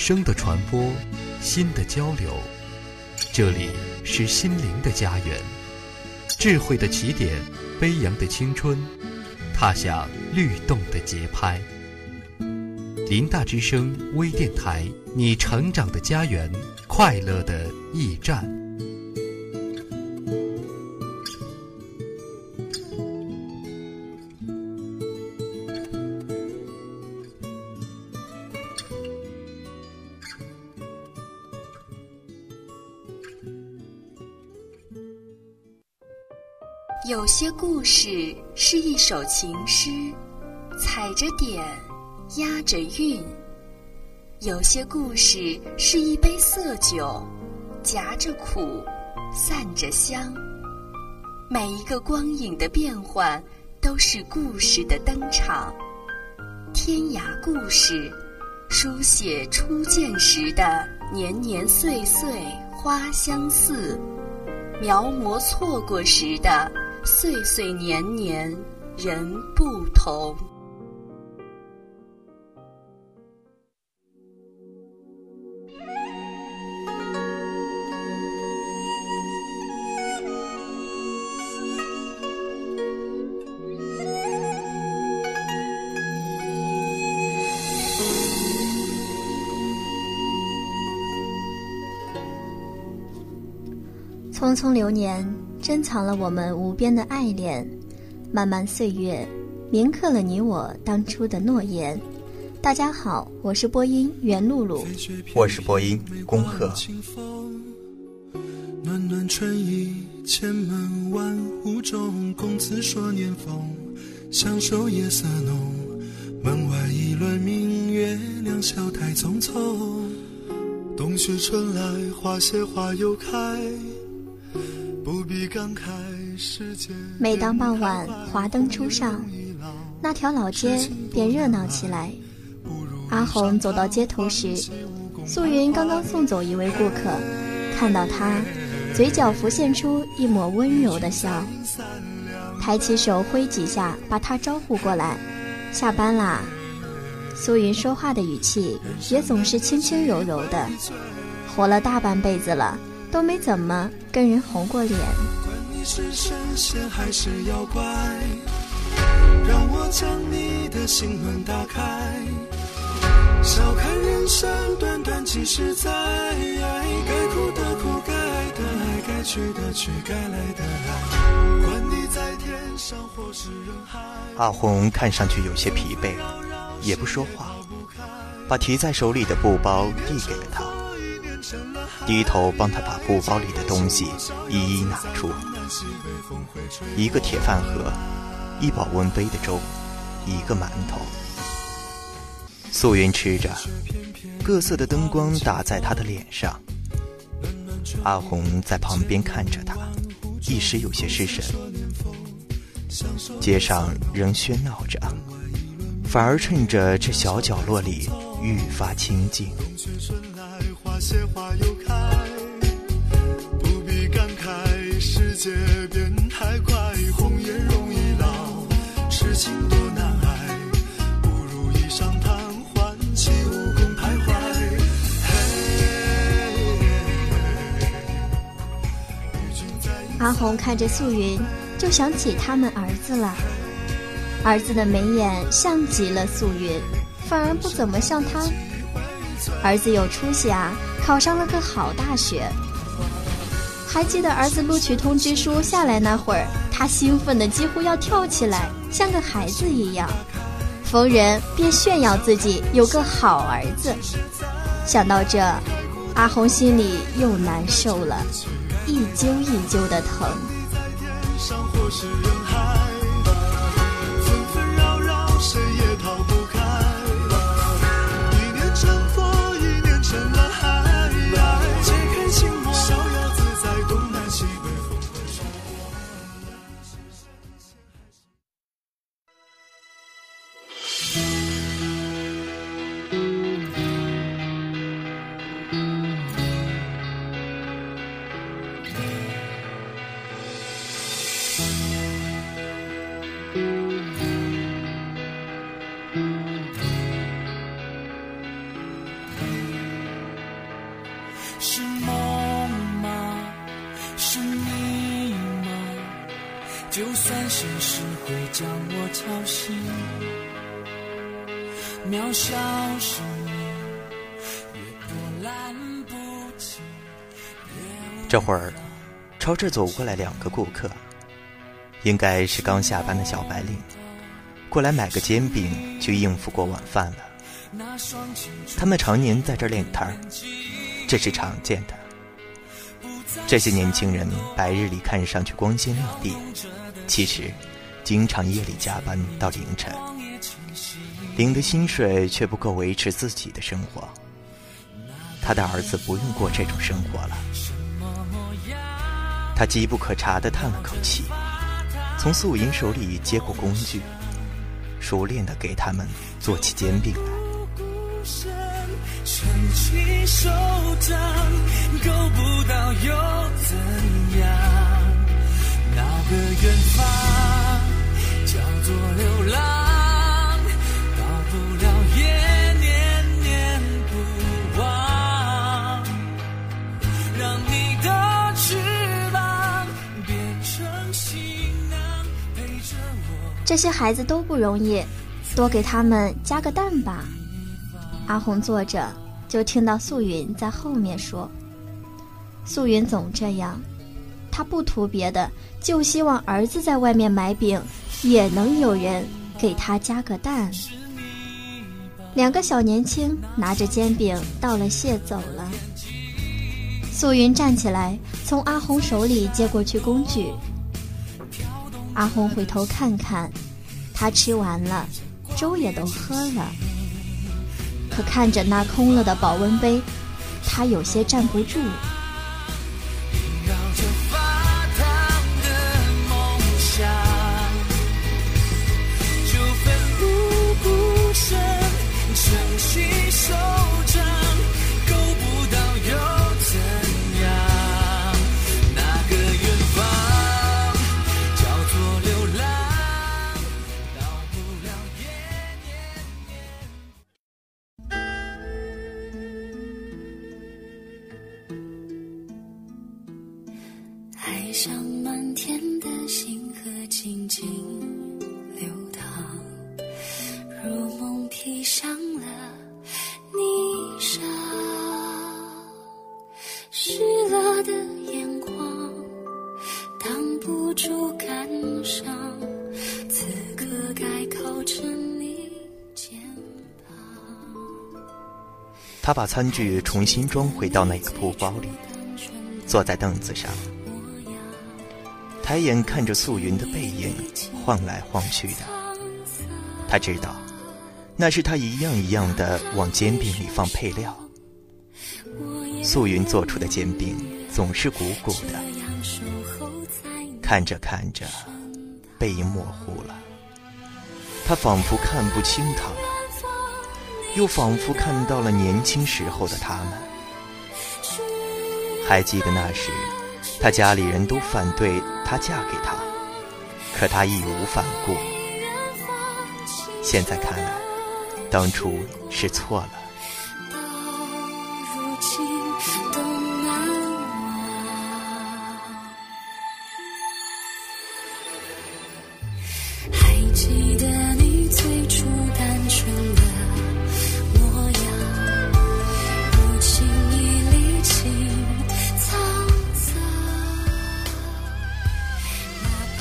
声的传播，心的交流。这里是心灵的家园，智慧的起点，飞扬的青春，踏响律动的节拍。林大之声微电台，你成长的家园，快乐的驿站。首情诗，踩着点，押着韵；有些故事是一杯色酒，夹着苦，散着香。每一个光影的变换，都是故事的登场。天涯故事，书写初见时的年年岁岁花相似，描摹错过时的。岁岁年年，人不同。匆匆流年。珍藏了我们无边的爱恋，漫漫岁月，铭刻了你我当初的诺言。大家好，我是播音袁露露，我是播音恭贺。暖暖春意，千门万户中，公子说年丰，相守夜色浓。门外一轮明月，两小太匆匆。冬去春来，花谢花又开。每当傍晚华灯初上，那条老街便热闹起来。阿红走到街头时，素云刚刚送走一位顾客，看到他，嘴角浮现出一抹温柔的笑，抬起手挥几下，把他招呼过来。下班啦。素云说话的语气也总是轻轻柔柔的，活了大半辈子了。都没怎么跟人红过脸。你是神仙还是妖怪，让我将你的心门打开。笑看人生短短几十载，该哭的哭，该爱的爱，该去的去，该来的来。管你在天上或是人海。阿红看上去有些疲惫，也不说话，把提在手里的布包递给了他。低头帮他把布包里的东西一一拿出，一个铁饭盒，一保温杯的粥，一个馒头。素云吃着，各色的灯光打在他的脸上。阿红在旁边看着他，一时有些失神。街上仍喧闹着，反而趁着这小角落里愈发清静。花花又开阿红看着素云，就想起他们儿子了。儿子的眉眼像极了素云，反而不怎么像他。儿子有出息啊！考上了个好大学，还记得儿子录取通知书下来那会儿，他兴奋的几乎要跳起来，像个孩子一样，逢人便炫耀自己有个好儿子。想到这，阿红心里又难受了，一揪一揪的疼。是梦吗？是你吗？就算现实会将我吵醒渺小波澜不惊这会儿朝这走过来两个顾客应该是刚下班的小白领过来买个煎饼就应付过晚饭了。他们常年在这练摊这是常见的。这些年轻人白日里看上去光鲜亮丽。其实，经常夜里加班到凌晨，领的薪水却不够维持自己的生活。他的儿子不用过这种生活了。他机不可察地叹了口气，从素银手里接过工具，熟练地给他们做起煎饼来。撑起手掌，够不到又怎样那个远方叫做流浪，到不了也念念不忘。让你的翅膀变成行囊，陪着我。这些孩子都不容易，多给他们加个蛋吧。阿红坐着，就听到素云在后面说：“素云总这样。”她不图别的，就希望儿子在外面买饼，也能有人给他加个蛋。两个小年轻拿着煎饼道了谢走了。素云站起来，从阿红手里接过去工具。阿红回头看看，他吃完了，粥也都喝了。看着那空了的保温杯，他有些站不住。树干上，此刻该靠着你他把餐具重新装回到那个布包里，坐在凳子上，抬眼看着素云的背影晃来晃去的。他知道，那是他一样一样的往煎饼里放配料。素云做出的煎饼总是鼓鼓的，看着看着，背影模糊了，他仿佛看不清他了。又仿佛看到了年轻时候的他们，还记得那时，他家里人都反对他嫁给他，可他义无反顾。现在看来，当初是错了。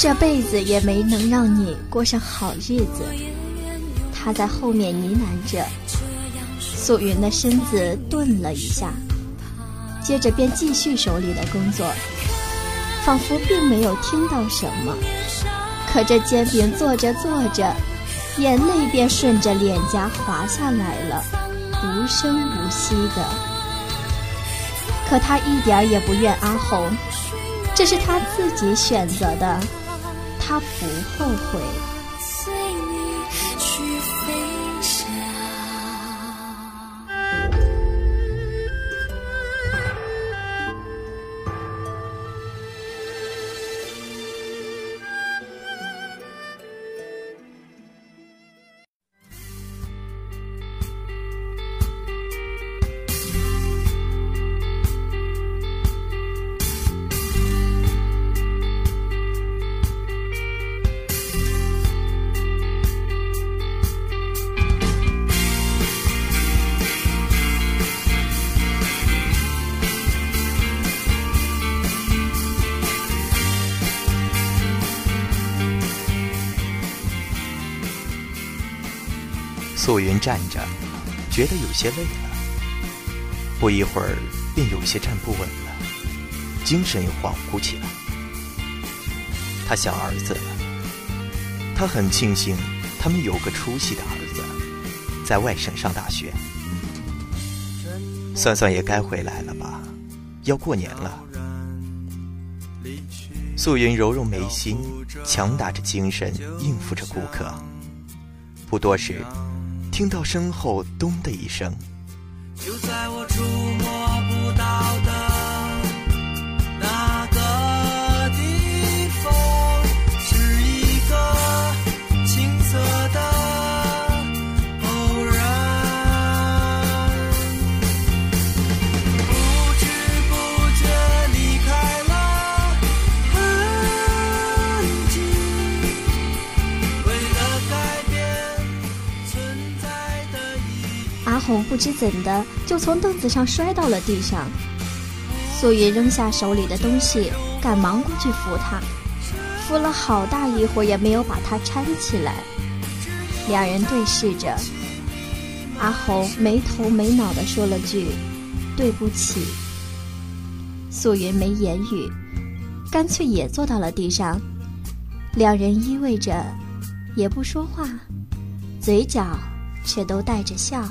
这辈子也没能让你过上好日子。他在后面呢喃着，素云的身子顿了一下，接着便继续手里的工作，仿佛并没有听到什么。可这煎饼做着做着，眼泪便顺着脸颊滑下来了，无声无息的。可他一点也不怨阿红，这是他自己选择的。他不后悔。素云站着，觉得有些累了，不一会儿便有些站不稳了，精神又恍惚起来。他想儿子了，他很庆幸他们有个出息的儿子，在外省上大学。算算也该回来了吧，要过年了。素云揉揉眉心，强打着精神应付着顾客。不多时，听到身后“咚”的一声。不知怎的就从凳子上摔到了地上，素云扔下手里的东西，赶忙过去扶他，扶了好大一会儿也没有把他搀起来。两人对视着，阿红没头没脑的说了句：“对不起。”素云没言语，干脆也坐到了地上，两人依偎着，也不说话，嘴角却都带着笑。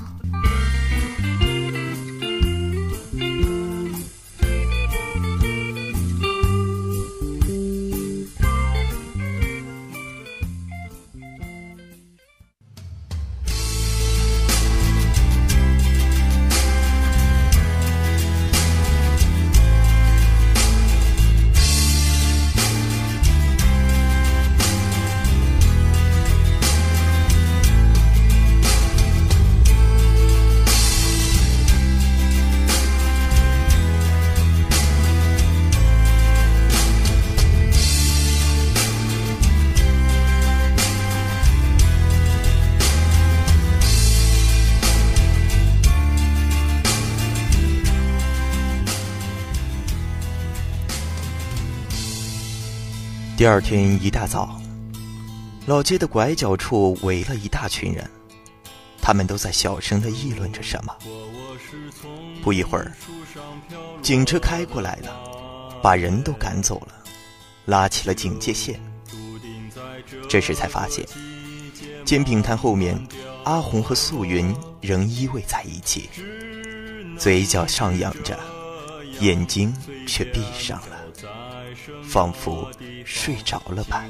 第二天一大早，老街的拐角处围了一大群人，他们都在小声地议论着什么。不一会儿，警车开过来了，把人都赶走了，拉起了警戒线。这时才发现，煎饼摊后面，阿红和素云仍依偎在一起，嘴角上扬着，眼睛却闭上了。仿佛睡着了吧。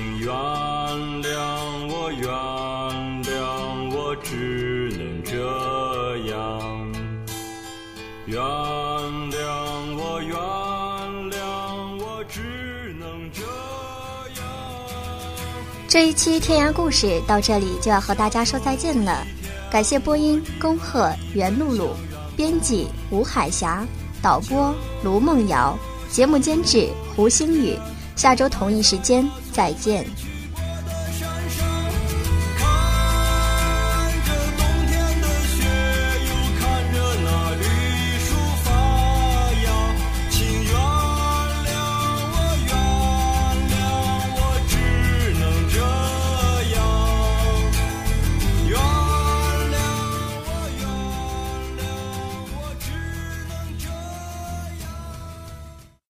请原谅我，原谅我，只能这样。原谅我，原谅我，只能这样。这一期天涯故事到这里就要和大家说再见了，感谢播音恭贺袁露露，编辑吴海霞，导播卢梦瑶，节目监制胡星宇，下周同一时间再见。